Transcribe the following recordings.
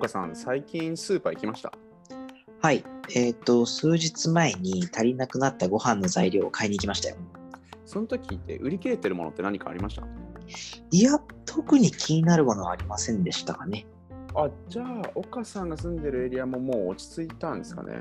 岡さん、最近スーパー行きました？はい。えっ、と、数日前に足りなくなったご飯の材料を買いに行きましたよ。その時って売り切れてるものって何かありました？いや、特に気になるものはありませんでしたかね。あ、じゃあ、岡さんが住んでるエリアももう落ち着いたんですかね？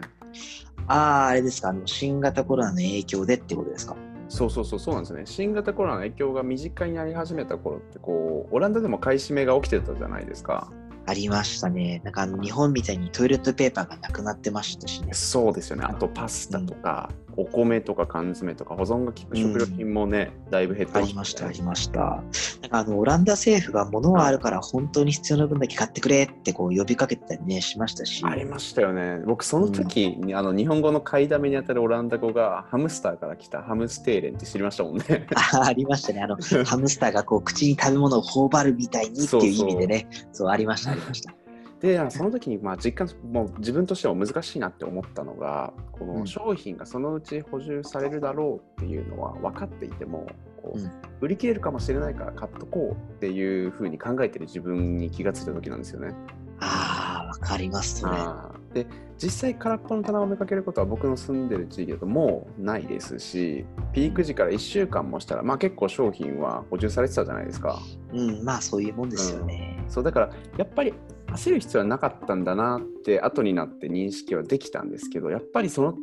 ああ、あれですか、あの、新型コロナの影響でってことですか？そうそうそう、そうなんですね。新型コロナの影響が身近になり始めた頃って、こう、オランダでも買い占めが起きてたじゃないですか。ありましたね。なんかあの、日本みたいにトイレットペーパーがなくなってましたしね。そうですよね。あとパスタとか、お米とか缶詰とか保存が効く食料品もね、だいぶ減ってありました、ありました。なんかあの、オランダ政府が物はあるから本当に必要な分だけ買ってくれってこう呼びかけてたりね、しましたし。ありましたよね。僕、その時に、あの日本語の買いだめにあたるオランダ語がハムスターから来たハムステーレンって知りましたもんね。あありましたね。あの、ハムスターがこう口に食べ物を頬張るみたいにっていう意味でね。そうありました、ありました。でその時にまあ実感もう自分としても難しいなって思ったのがこの商品がそのうち補充されるだろうっていうのは分かっていてもこう、うん売り切れるかもしれないから買っとこうっていうふうに考えてる自分に気がついた時なんですよね。ああ、わかります、それ。あーで実際空っぽの棚を見かけることは僕の住んでる地域だともうないですしピーク時から1週間もしたら、まあ、結構商品は補充されてたじゃないですか。うん、まあそういうもんですよね。そうだからやっぱり焦る必要はなかったんだなって後になって認識はできたんですけどやっぱりその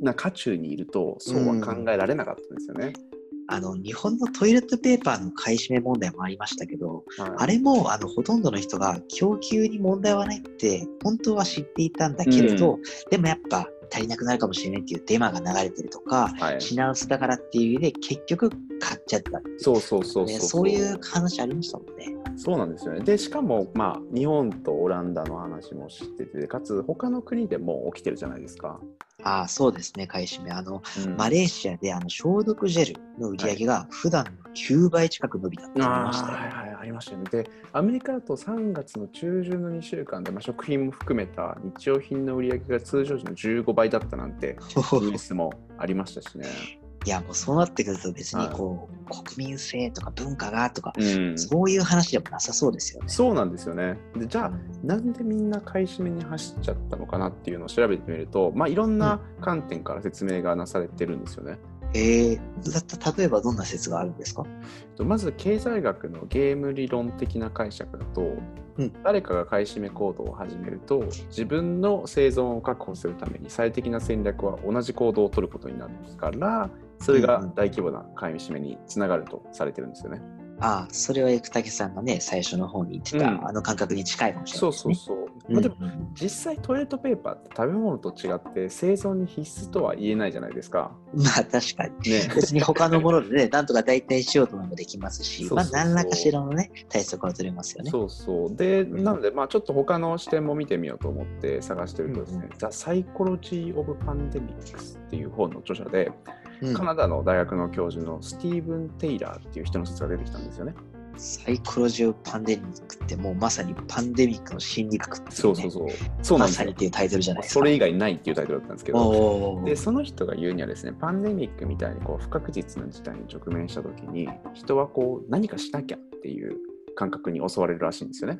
な渦中にいるとそうは考えられなかったんですよね。あの、日本のトイレットペーパーの買い占め問題もありましたけど、はい。あれもあのほとんどの人が供給に問題はないって本当は知っていたんだけれど、でもやっぱ足りなくなるかもしれないっていうデマが流れてるとか、はい、品薄だからっていう意味で結局買っちゃったそうそうそうそうね、そういう話ありましたもんね。そうなんですよね。でしかも、まあ、日本とオランダの話も知っててかつ他の国でも起きてるじゃないですか。ああ、そうですね、買い占め。あの、うんマレーシアであの消毒ジェルの売り上げが普段の9倍近く伸びたって言いあましたよ。ーはいはいありましたよね。で、アメリカだと3月の中旬の2週間で、まあ、食品も含めた日用品の売り上げが通常時の15倍だったなんてニュースもありましたしね。いや、もうそうなってくると別にこう、国民性とか文化がとか、うん、そういう話でもなさそうですよね。そうなんですよね。でじゃあ、うんなんでみんな買い占めに走っちゃったのかなっていうのを調べてみると、まあ、いろんな観点から説明がなされてるんですよね。えー、だった例えばどんな説があるんですか？とまず経済学のゲーム理論的な解釈だと、うん誰かが買い占め行動を始めると自分の生存を確保するために最適な戦略は同じ行動を取ることになるからそれが大規模な買い占めにつながるとされてるんですよね。ああ、それは生竹さんがね、最初の方に言ってた、うんあの感覚に近いかもしれなそいね。そうそう。うんまあ、でも実際トイレットペーパーって食べ物と違って生存に必須とは言えないじゃないですか。まあ確かに。ね。別に他のものでね、なんとか代替しようと思えばできますし、そうそうそうまあ何らかしらのね、対策は取れますよね。そうそう。で、なので、まあ、ちょっと他の視点も見てみようと思って探してるとですね、うんうん The Psychology of Pandemics っていう本の著者で、うんカナダの大学の教授のスティーブン・テイラーっていう人の説が出てきたんですよね。サイコロジオパンデミックってもうまさにパンデミックの心理学っていう、ね、そうそうそう。そうなんですよまさにっ。ていうタイトルじゃないですか。それ以外ないっていうタイトルだったんですけど、でその人が言うにはですね、パンデミックみたいにこう不確実な事態に直面したときに、人はこう何かしなきゃっていう感覚に襲われるらしいんですよね。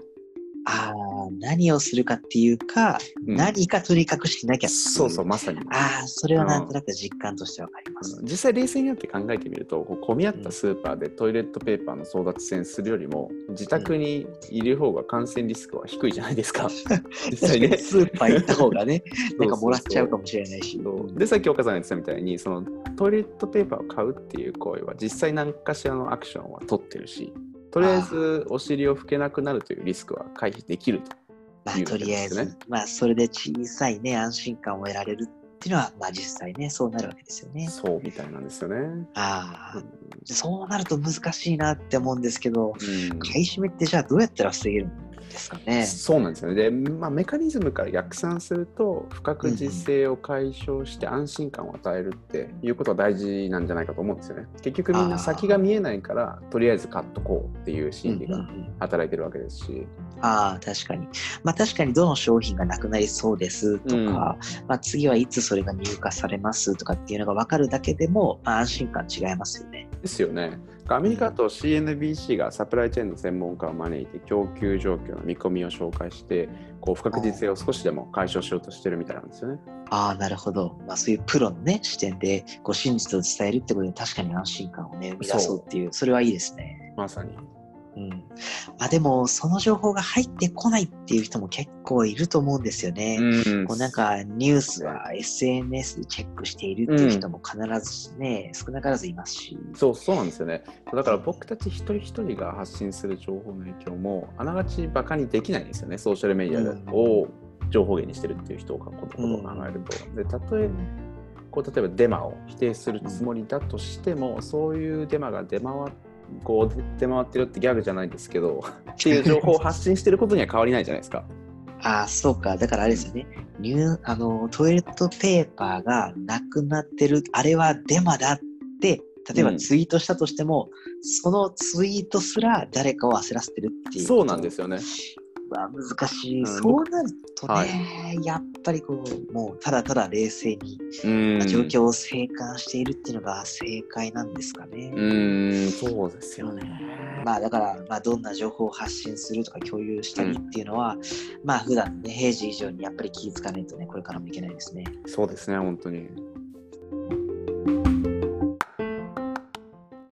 ああ、何をするかっていうか、うん。何かとにかくしなきゃそうそう、まさに。ああ、それはなんとなく実感としてわかります。実際冷静になって考えてみると混み合ったスーパーでトイレットペーパーの争奪戦するよりも自宅にいる方が感染リスクは低いじゃないですか。実際ね。スーパー行った方がね、なんかもらっちゃうかもしれないし。でさっき岡さんが言ってたみたいにそのトイレットペーパーを買うっていう行為は実際何かしらのアクションは取ってるしとりあえずお尻を拭けなくなるというリスクは回避できるとまあ、とりあえず、ねまあ、それで小さいね、安心感を得られるっていうのは、まあ、実際ね、そうなるわけですよね。そうみたいなんですよね。ああ、そうなると難しいなって思うんですけど、うん買い占めってじゃあどうやったら防げるんですかね。そうなんですよね。で、まあ、メカニズムから逆算すると、不確実性を解消して安心感を与えるっていうことは大事なんじゃないかと思うんですよね。結局みんな先が見えないから、とりあえず買っとこうっていう心理が働いてるわけですし。ああ、確かに。まあ確かにどの商品がなくなりそうですとか、うんまあ次はいつそれが入荷されますとかっていうのが分かるだけでも、まあ、安心感違いますよね。ですよね。アメリカだと CNBC がサプライチェーンの専門家を招いて供給状況の見込みを紹介してこう不確実性を少しでも解消しようとしてるみたいなんですよね。ああ、なるほど。まあ、そういうプロのね、視点でこう真実を伝えるってことで確かに安心感をね、生み出そうっていう、それはいいですね。まさに。うん、あでも、その情報が入ってこないっていう人も結構いると思うんですよね。うんこうなんかニュースは SNS でチェックしているっていう人も必ずね、少なからずいますし。そうそうなんですよね。だから僕たち一人一人が発信する情報の影響もあながちバカにできないんですよね。ソーシャルメディアを情報源にしてるっていう人がことを考えると。で、たとえこう例えばデマを否定するつもりだとしても、そういうデマが出回っこう出回ってるってギャグじゃないですけどっていう情報を発信してることには変わりないじゃないですか。ああ、そうか。だからあれですよね。ニューあのトイレットペーパーがなくなってる、あれはデマだって、例えばツイートしたとしても、そのツイートすら誰かを焦らせてるっていう。そうなんですよね。わ難しい、うんそうなるとね、はいやっぱりこう、もうただただ冷静にうん状況を静観しているっていうのが正解なんですかね。うん、そうですよね。まあだから、まあ、どんな情報を発信するとか共有したりっていうのは、まあ普段ね、平時以上にやっぱり気ぃつかないとね、これからもいけないですね。そうですね、本当に。